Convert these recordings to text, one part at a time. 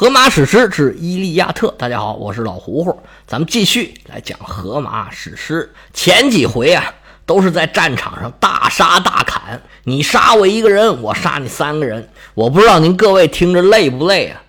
荷马史诗之《伊利亚特》，大家好，我是老胡胡，咱们继续来讲荷马史诗。前几回啊，都是在战场上大杀大砍，你杀我一个人，我杀你三个人。我不知道您各位听着累不累啊？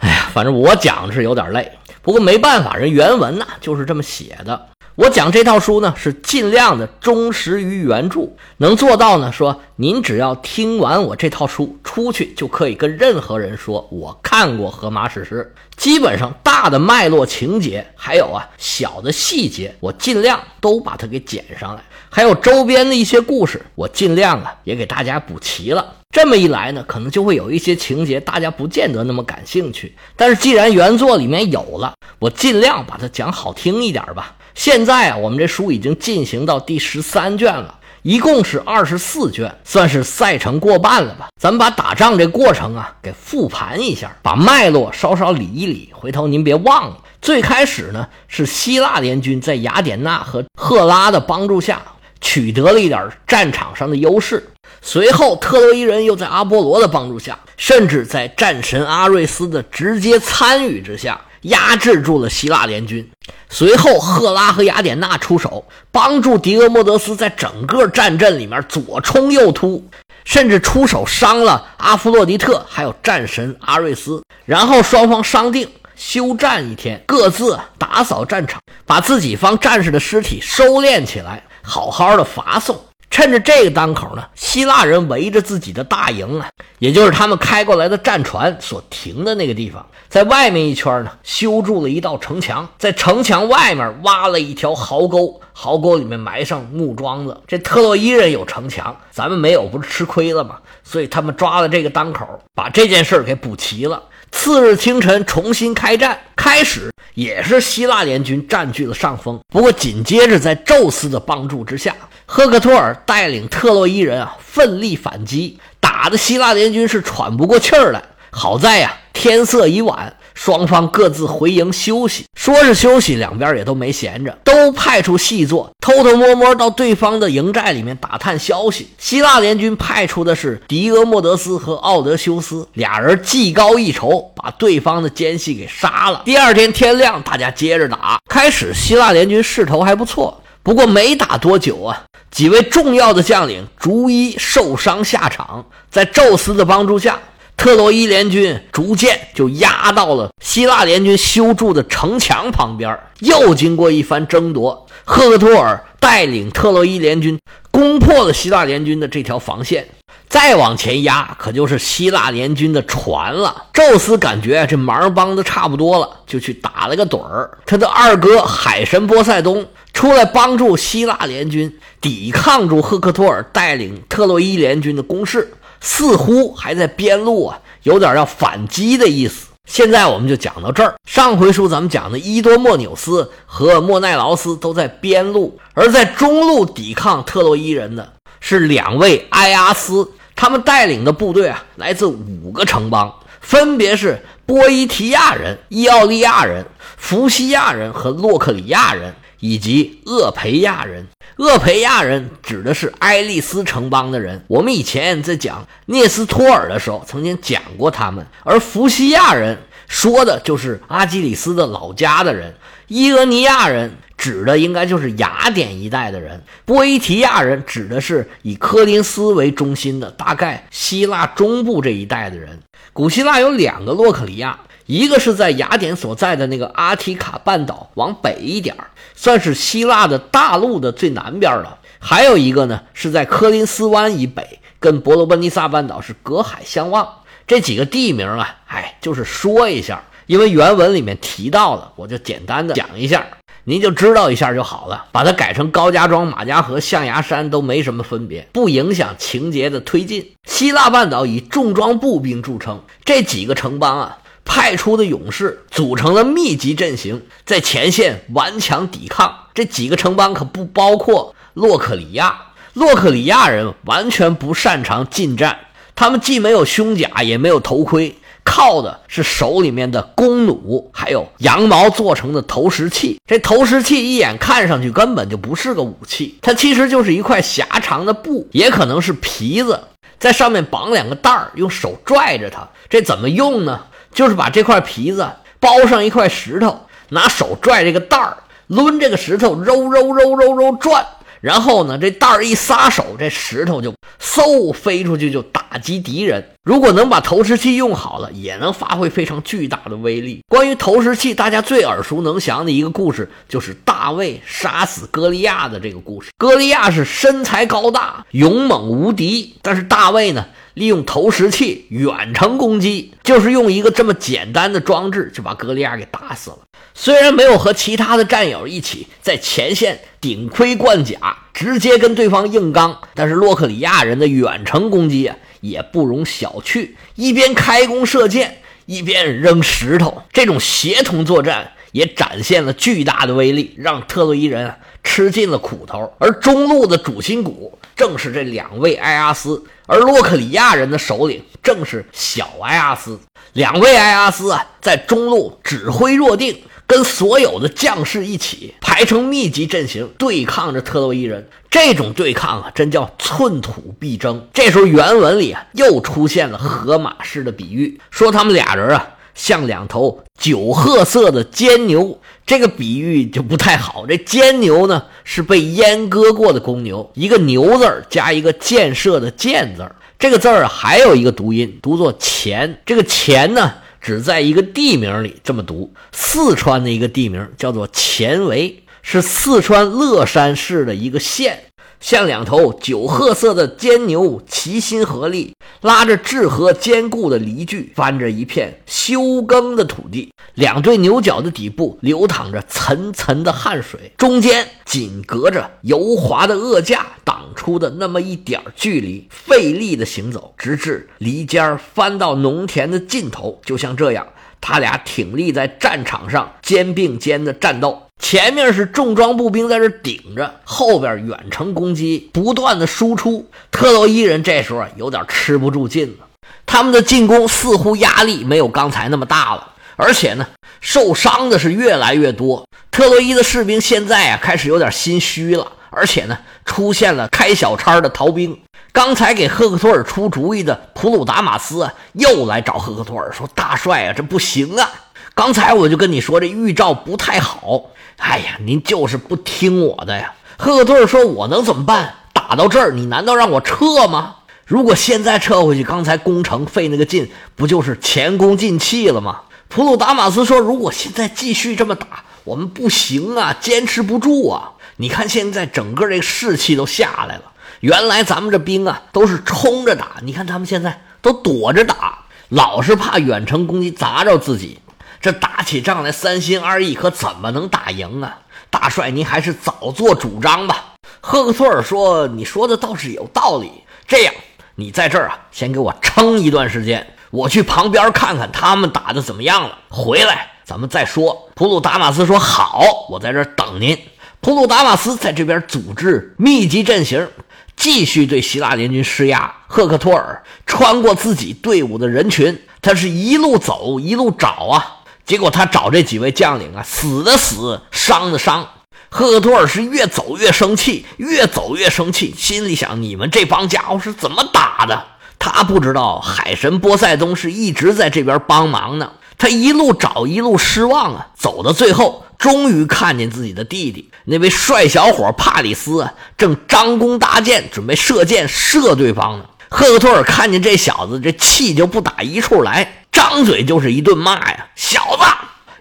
哎呀，反正我讲是有点累，不过没办法，人原文呐就是这么写的。我讲这套书呢，是尽量的忠实于原著，能做到呢。说您只要听完我这套书，出去就可以跟任何人说，我看过《荷马史诗》。基本上大的脉络情节，还有啊小的细节，我尽量都把它给剪上来。还有周边的一些故事，我尽量啊也给大家补齐了。这么一来呢，可能就会有一些情节大家不见得那么感兴趣。但是既然原作里面有了，我尽量把它讲好听一点吧。现在啊，我们这书已经进行到第十三卷了，一共是二十四卷，算是赛程过半了吧。咱们把打仗这过程啊给复盘一下，把脉络稍稍理一理。回头您别忘了，最开始呢是希腊联军在雅典娜和赫拉的帮助下取得了一点战场上的优势，随后特洛伊人又在阿波罗的帮助下，甚至在战神阿瑞斯的直接参与之下。压制住了希腊联军，随后赫拉和雅典娜出手，帮助狄俄莫德斯在整个战阵里面左冲右突，甚至出手伤了阿弗洛狄特，还有战神阿瑞斯。然后双方商定休战一天，各自打扫战场，把自己方战士的尸体收敛起来，好好的罚送。趁着这个当口呢，希腊人围着自己的大营啊，也就是他们开过来的战船所停的那个地方，在外面一圈呢，修筑了一道城墙，在城墙外面挖了一条壕沟，壕沟里面埋上木桩子。这特洛伊人有城墙，咱们没有，不是吃亏了吗？所以他们抓了这个当口，把这件事儿给补齐了。次日清晨，重新开战，开始也是希腊联军占据了上风，不过紧接着在宙斯的帮助之下。赫克托尔带领特洛伊人啊，奋力反击，打的希腊联军是喘不过气儿来。好在呀，天色已晚，双方各自回营休息。说是休息，两边也都没闲着，都派出细作，偷偷摸摸到对方的营寨里面打探消息。希腊联军派出的是狄俄莫德斯和奥德修斯俩人，技高一筹，把对方的奸细给杀了。第二天天亮，大家接着打。开始希腊联军势头还不错，不过没打多久啊。几位重要的将领逐一受伤下场，在宙斯的帮助下，特洛伊联军逐渐就压到了希腊联军修筑的城墙旁边。又经过一番争夺，赫克托尔带领特洛伊联军攻破了希腊联军的这条防线。再往前压，可就是希腊联军的船了。宙斯感觉这忙帮的差不多了，就去打了个盹儿。他的二哥海神波塞冬出来帮助希腊联军抵抗住赫克托尔带领特洛伊联军的攻势，似乎还在边路啊，有点要反击的意思。现在我们就讲到这儿。上回书咱们讲的伊多莫纽斯和莫奈劳斯都在边路，而在中路抵抗特洛伊人的是两位埃阿斯。他们带领的部队啊，来自五个城邦，分别是波伊提亚人、伊奥利亚人、弗西亚人和洛克里亚人，以及厄培亚人。厄培亚人指的是爱丽丝城邦的人。我们以前在讲涅斯托尔的时候，曾经讲过他们。而弗西亚人说的就是阿基里斯的老家的人。伊俄尼亚人。指的应该就是雅典一带的人，波伊提亚人指的是以科林斯为中心的大概希腊中部这一带的人。古希腊有两个洛克里亚，一个是在雅典所在的那个阿提卡半岛往北一点算是希腊的大陆的最南边了；还有一个呢是在科林斯湾以北，跟伯罗奔尼撒半岛是隔海相望。这几个地名啊，哎，就是说一下，因为原文里面提到了，我就简单的讲一下。您就知道一下就好了，把它改成高家庄、马家河、象牙山都没什么分别，不影响情节的推进。希腊半岛以重装步兵著称，这几个城邦啊派出的勇士组成了密集阵型，在前线顽强抵抗。这几个城邦可不包括洛克里亚，洛克里亚人完全不擅长近战，他们既没有胸甲，也没有头盔。靠的是手里面的弓弩，还有羊毛做成的投石器。这投石器一眼看上去根本就不是个武器，它其实就是一块狭长的布，也可能是皮子，在上面绑两个带儿，用手拽着它。这怎么用呢？就是把这块皮子包上一块石头，拿手拽这个袋儿，抡这个石头，揉揉揉揉揉转。然后呢，这袋儿一撒手，这石头就嗖飞出去，就打击敌人。如果能把投石器用好了，也能发挥非常巨大的威力。关于投石器，大家最耳熟能详的一个故事，就是大卫杀死歌利亚的这个故事。歌利亚是身材高大、勇猛无敌，但是大卫呢，利用投石器远程攻击，就是用一个这么简单的装置就把格利亚给打死了。虽然没有和其他的战友一起在前线顶盔贯甲，直接跟对方硬刚，但是洛克里亚人的远程攻击啊，也不容小觑。一边开弓射箭，一边扔石头，这种协同作战也展现了巨大的威力，让特洛伊人吃尽了苦头。而中路的主心骨正是这两位埃阿斯，而洛克里亚人的首领正是小埃阿斯。两位埃阿斯啊，在中路指挥若定。跟所有的将士一起排成密集阵型，对抗着特洛伊人。这种对抗啊，真叫寸土必争。这时候原文里啊，又出现了荷马式的比喻，说他们俩人啊，像两头酒褐色的尖牛。这个比喻就不太好。这尖牛呢，是被阉割过的公牛，一个牛字儿加一个建设的建字儿这个字儿还有一个读音，读作钱。这个钱呢？只在一个地名里这么读，四川的一个地名叫做前围，是四川乐山市的一个县。像两头酒褐色的尖牛，齐心合力，拉着质和坚固的犁具，翻着一片休耕的土地。两对牛角的底部流淌着涔涔的汗水，中间仅隔着油滑的轭架挡出的那么一点距离，费力的行走，直至犁尖儿翻到农田的尽头。就像这样，他俩挺立在战场上，肩并肩的战斗。前面是重装步兵在这顶着，后边远程攻击不断的输出。特洛伊人这时候有点吃不住劲了，他们的进攻似乎压力没有刚才那么大了，而且呢，受伤的是越来越多。特洛伊的士兵现在啊开始有点心虚了，而且呢，出现了开小差的逃兵。刚才给赫克托尔出主意的普鲁达马斯啊，又来找赫克托尔说：“大帅啊，这不行啊！刚才我就跟你说，这预兆不太好。”哎呀，您就是不听我的呀！赫克托尔说：“我能怎么办？打到这儿，你难道让我撤吗？如果现在撤回去，刚才攻城费那个劲，不就是前功尽弃了吗？”普鲁达马斯说：“如果现在继续这么打，我们不行啊，坚持不住啊！你看现在整个这个士气都下来了。原来咱们这兵啊都是冲着打，你看他们现在都躲着打，老是怕远程攻击砸着自己。”这打起仗来三心二意，可怎么能打赢啊？大帅，您还是早做主张吧。赫克托尔说：“你说的倒是有道理。这样，你在这儿啊，先给我撑一段时间，我去旁边看看他们打的怎么样了。回来咱们再说。”普鲁达马斯说：“好，我在这儿等您。”普鲁达马斯在这边组织密集阵型，继续对希腊联军施压。赫克托尔穿过自己队伍的人群，他是一路走一路找啊。结果他找这几位将领啊，死的死，伤的伤。赫克托尔是越走越生气，越走越生气，心里想：你们这帮家伙是怎么打的？他不知道海神波塞冬是一直在这边帮忙呢。他一路找，一路失望啊，走到最后，终于看见自己的弟弟那位帅小伙帕里斯啊，正张弓搭箭，准备射箭射对方呢。赫克托尔看见这小子，这气就不打一处来。张嘴就是一顿骂呀，小子！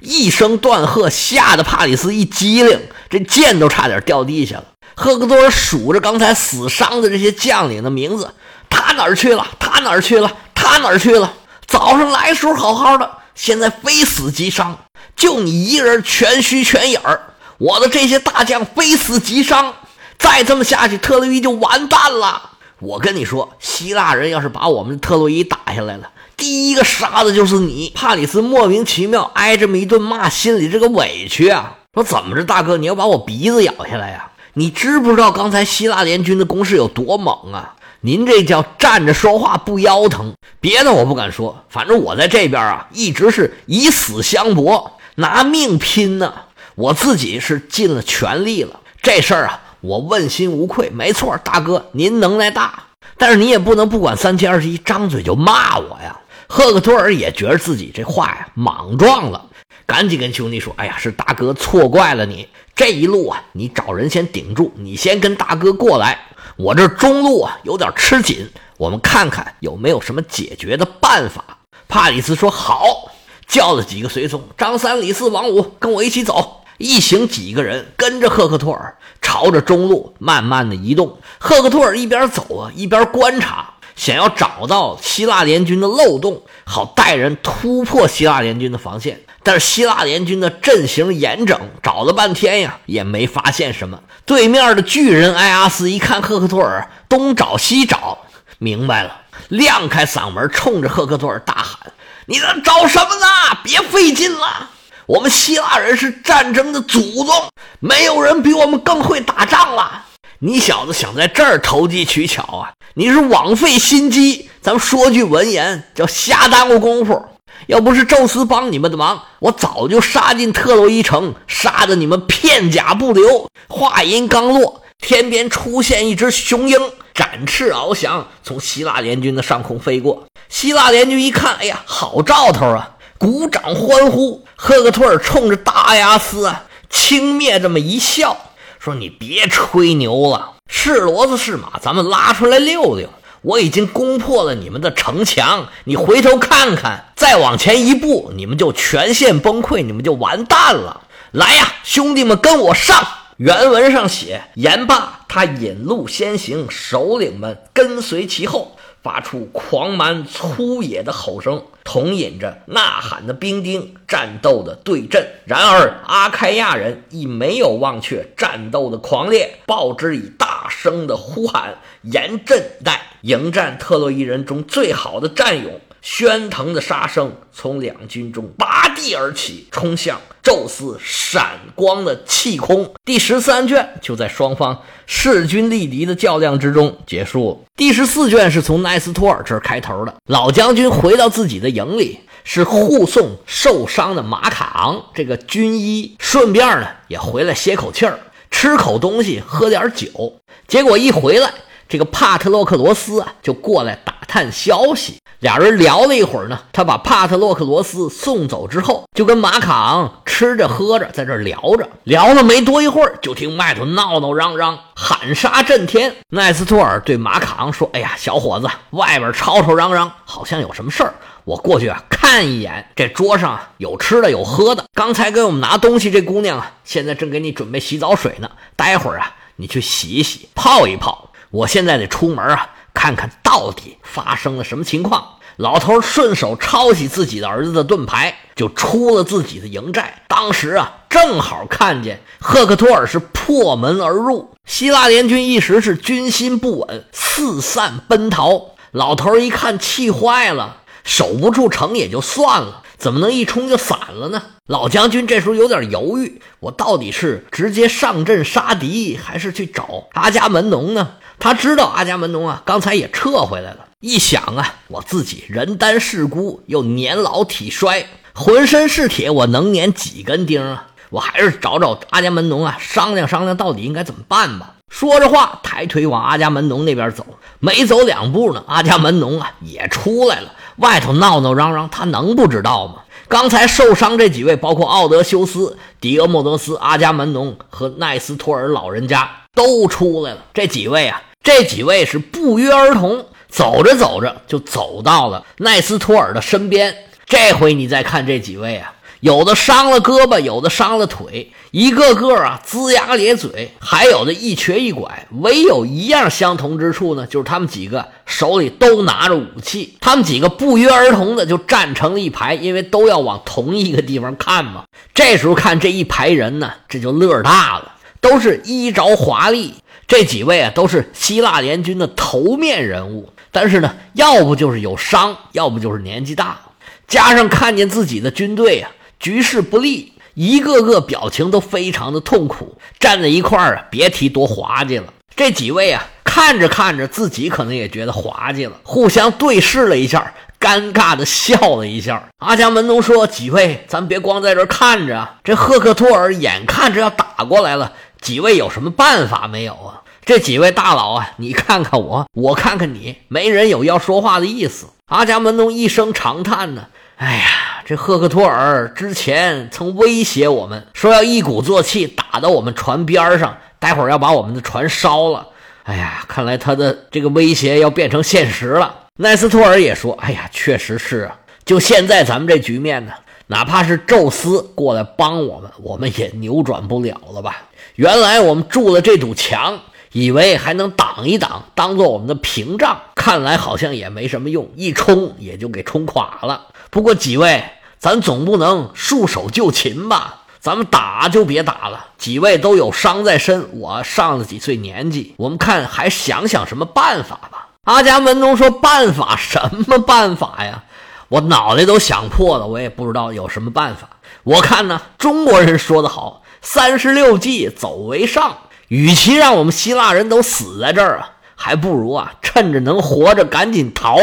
一声断喝，吓得帕里斯一激灵，这剑都差点掉地下了。赫克托尔数着刚才死伤的这些将领的名字，他哪儿去了？他哪儿去了？他哪儿去了？早上来时候好好的，现在非死即伤，就你一人全虚全影儿。我的这些大将非死即伤，再这么下去，特洛伊就完蛋了。我跟你说，希腊人要是把我们的特洛伊打下来了。第一个杀的就是你，帕里斯莫名其妙挨这么一顿骂，心里这个委屈啊！说怎么着，大哥，你要把我鼻子咬下来呀？你知不知道刚才希腊联军的攻势有多猛啊？您这叫站着说话不腰疼。别的我不敢说，反正我在这边啊，一直是以死相搏，拿命拼呢。我自己是尽了全力了，这事儿啊，我问心无愧。没错，大哥，您能耐大，但是你也不能不管三七二十一，张嘴就骂我呀。赫克托尔也觉得自己这话呀莽撞了，赶紧跟兄弟说：“哎呀，是大哥错怪了你。这一路啊，你找人先顶住，你先跟大哥过来。我这中路啊有点吃紧，我们看看有没有什么解决的办法。”帕里斯说：“好。”叫了几个随从，张三、李四、王五，跟我一起走。一行几个人跟着赫克托尔，朝着中路慢慢的移动。赫克托尔一边走啊，一边观察，想要找到希腊联军的漏洞，好带人突破希腊联军的防线。但是希腊联军的阵型严整，找了半天呀，也没发现什么。对面的巨人埃阿斯一看赫克托尔东找西找，明白了，亮开嗓门，冲着赫克托尔大喊。你在找什么呢？别费劲了，我们希腊人是战争的祖宗，没有人比我们更会打仗了。你小子想在这儿投机取巧啊？你是枉费心机。咱们说句文言，叫瞎耽误功夫。要不是宙斯帮你们的忙，我早就杀进特洛伊城，杀得你们片甲不留。话音刚落，天边出现一只雄鹰。展翅翱翔，从希腊联军的上空飞过。希腊联军一看，哎呀，好兆头啊！鼓掌欢呼。赫克托尔冲着大阿斯啊轻蔑这么一笑，说：“你别吹牛了，是骡子是马，咱们拉出来溜溜。我已经攻破了你们的城墙，你回头看看，再往前一步，你们就全线崩溃，你们就完蛋了。来呀，兄弟们，跟我上！”原文上写，言罢，他引路先行，首领们跟随其后，发出狂蛮粗野的吼声，统引着呐喊的兵丁，战斗的对阵。然而阿开亚人亦没有忘却战斗的狂烈，报之以大声的呼喊，严阵待迎战特洛伊人中最好的战勇。喧腾的杀声从两军中拔地而起，冲向宙斯闪光的气空。第十三卷就在双方势均力敌的较量之中结束。第十四卷是从奈斯托尔这儿开头的。老将军回到自己的营里，是护送受伤的马卡昂这个军医，顺便呢也回来歇口气儿，吃口东西，喝点酒。结果一回来，这个帕特洛克罗斯啊就过来打探消息。俩人聊了一会儿呢，他把帕特洛克罗斯送走之后，就跟马卡昂吃着喝着，在这聊着。聊了没多一会儿，就听外头闹闹嚷嚷，喊杀震天。奈斯托尔对马卡昂说：“哎呀，小伙子，外边吵吵嚷嚷，好像有什么事儿。我过去啊看一眼。这桌上有吃的有喝的。刚才给我们拿东西这姑娘啊，现在正给你准备洗澡水呢。待会儿啊，你去洗一洗，泡一泡。我现在得出门啊。”看看到底发生了什么情况。老头顺手抄起自己的儿子的盾牌，就出了自己的营寨。当时啊，正好看见赫克托尔是破门而入，希腊联军一时是军心不稳，四散奔逃。老头一看，气坏了，守不住城也就算了，怎么能一冲就散了呢？老将军这时候有点犹豫，我到底是直接上阵杀敌，还是去找阿伽门农呢？他知道阿伽门农啊，刚才也撤回来了。一想啊，我自己人单势孤，又年老体衰，浑身是铁，我能粘几根钉啊？我还是找找阿伽门农啊，商量商量到底应该怎么办吧。说着话，抬腿往阿伽门农那边走。没走两步呢，阿伽门农啊也出来了，外头闹闹嚷嚷，他能不知道吗？刚才受伤这几位，包括奥德修斯、迪俄莫德斯、阿伽门农和奈斯托尔老人家都出来了。这几位啊。这几位是不约而同走着走着就走到了奈斯托尔的身边。这回你再看这几位啊，有的伤了胳膊，有的伤了腿，一个个啊龇牙咧嘴，还有的一瘸一拐。唯有一样相同之处呢，就是他们几个手里都拿着武器。他们几个不约而同的就站成了一排，因为都要往同一个地方看嘛。这时候看这一排人呢，这就乐大了，都是衣着华丽。这几位啊，都是希腊联军的头面人物，但是呢，要不就是有伤，要不就是年纪大，加上看见自己的军队啊局势不利，一个个表情都非常的痛苦，站在一块儿啊，别提多滑稽了。这几位啊，看着看着，自己可能也觉得滑稽了，互相对视了一下，尴尬的笑了一下。阿伽门农说：“几位，咱别光在这看着啊，这赫克托尔眼看着要打过来了。”几位有什么办法没有啊？这几位大佬啊，你看看我，我看看你，没人有要说话的意思。阿伽门农一声长叹呢，哎呀，这赫克托尔之前曾威胁我们说要一鼓作气打到我们船边上，待会儿要把我们的船烧了。哎呀，看来他的这个威胁要变成现实了。奈斯托尔也说：“哎呀，确实是啊，就现在咱们这局面呢，哪怕是宙斯过来帮我们，我们也扭转不了了吧？原来我们筑了这堵墙，以为还能挡一挡，当做我们的屏障，看来好像也没什么用，一冲也就给冲垮了。不过几位，咱总不能束手就擒吧？”咱们打就别打了，几位都有伤在身，我上了几岁年纪，我们看还想想什么办法吧。阿伽门农说：“办法什么办法呀？我脑袋都想破了，我也不知道有什么办法。我看呢，中国人说的好，三十六计，走为上。与其让我们希腊人都死在这儿啊，还不如啊，趁着能活着赶紧逃。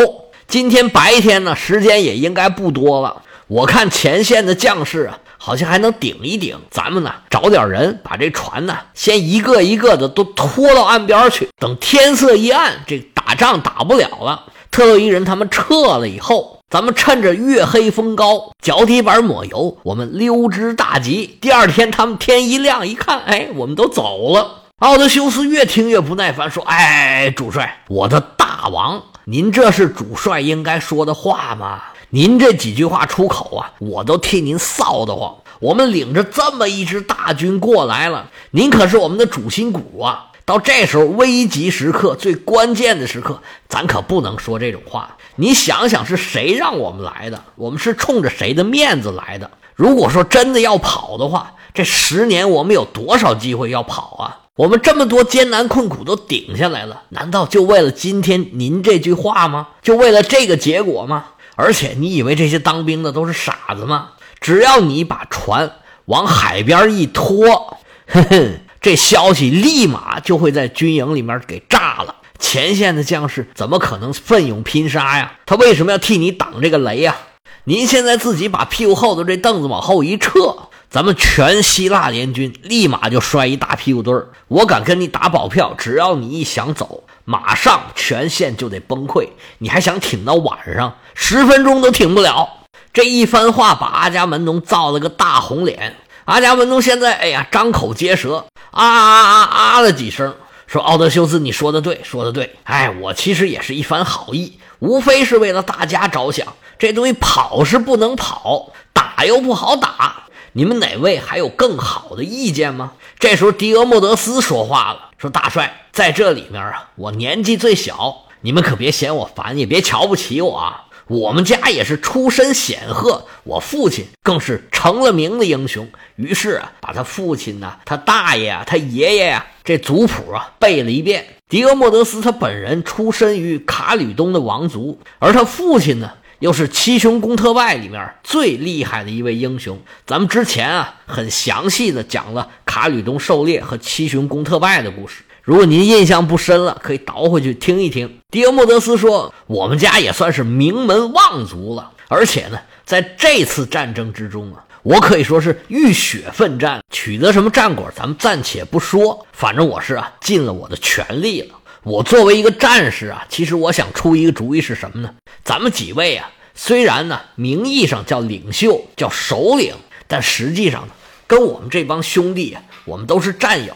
今天白天呢，时间也应该不多了。我看前线的将士啊。”好像还能顶一顶，咱们呢找点人把这船呢先一个一个的都拖到岸边去。等天色一暗，这打仗打不了了，特洛伊人他们撤了以后，咱们趁着月黑风高，脚底板抹油，我们溜之大吉。第二天他们天一亮一看，哎，我们都走了。奥德修斯越听越不耐烦，说：“哎，主帅，我的大王，您这是主帅应该说的话吗？”您这几句话出口啊，我都替您臊得慌。我们领着这么一支大军过来了，您可是我们的主心骨啊！到这时候危急时刻、最关键的时刻，咱可不能说这种话。你想想，是谁让我们来的？我们是冲着谁的面子来的？如果说真的要跑的话，这十年我们有多少机会要跑啊？我们这么多艰难困苦都顶下来了，难道就为了今天您这句话吗？就为了这个结果吗？而且你以为这些当兵的都是傻子吗？只要你把船往海边一拖，哼哼，这消息立马就会在军营里面给炸了。前线的将士怎么可能奋勇拼杀呀？他为什么要替你挡这个雷呀？您现在自己把屁股后头这凳子往后一撤，咱们全希腊联军立马就摔一大屁股墩儿。我敢跟你打保票，只要你一想走。马上全线就得崩溃，你还想挺到晚上？十分钟都挺不了。这一番话把阿伽门农造了个大红脸。阿伽门农现在，哎呀，张口结舌，啊啊啊啊了几声，说：“奥德修斯，你说的对，说的对。哎，我其实也是一番好意，无非是为了大家着想。这东西跑是不能跑，打又不好打。你们哪位还有更好的意见吗？”这时候，狄俄莫德斯说话了，说：“大帅。”在这里面啊，我年纪最小，你们可别嫌我烦，也别瞧不起我啊。我们家也是出身显赫，我父亲更是成了名的英雄。于是啊，把他父亲呐、他大爷啊、他爷爷呀这族谱啊背了一遍。狄俄莫德斯他本人出身于卡吕东的王族，而他父亲呢，又是七雄公特拜里面最厉害的一位英雄。咱们之前啊，很详细的讲了卡吕东狩猎和七雄公特拜的故事。如果您印象不深了，可以倒回去听一听。狄俄莫德斯说：“我们家也算是名门望族了，而且呢，在这次战争之中啊，我可以说是浴血奋战，取得什么战果，咱们暂且不说。反正我是啊，尽了我的全力了。我作为一个战士啊，其实我想出一个主意是什么呢？咱们几位啊，虽然呢名义上叫领袖、叫首领，但实际上呢，跟我们这帮兄弟啊，我们都是战友。”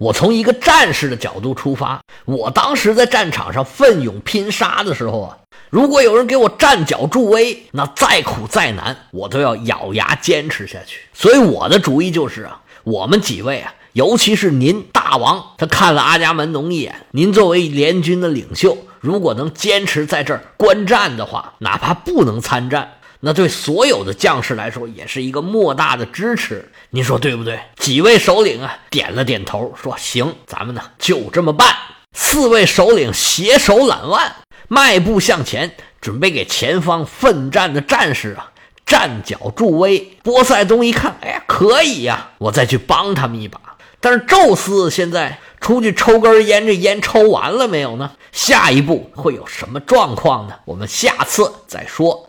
我从一个战士的角度出发，我当时在战场上奋勇拼杀的时候啊，如果有人给我站脚助威，那再苦再难，我都要咬牙坚持下去。所以我的主意就是啊，我们几位啊，尤其是您大王，他看了阿伽门农一眼，您作为联军的领袖，如果能坚持在这儿观战的话，哪怕不能参战。那对所有的将士来说也是一个莫大的支持，您说对不对？几位首领啊点了点头，说：“行，咱们呢就这么办。”四位首领携手揽腕，迈步向前，准备给前方奋战的战士啊站脚助威。波塞冬一看，哎呀，可以呀，我再去帮他们一把。但是宙斯现在出去抽根烟，这烟抽完了没有呢？下一步会有什么状况呢？我们下次再说。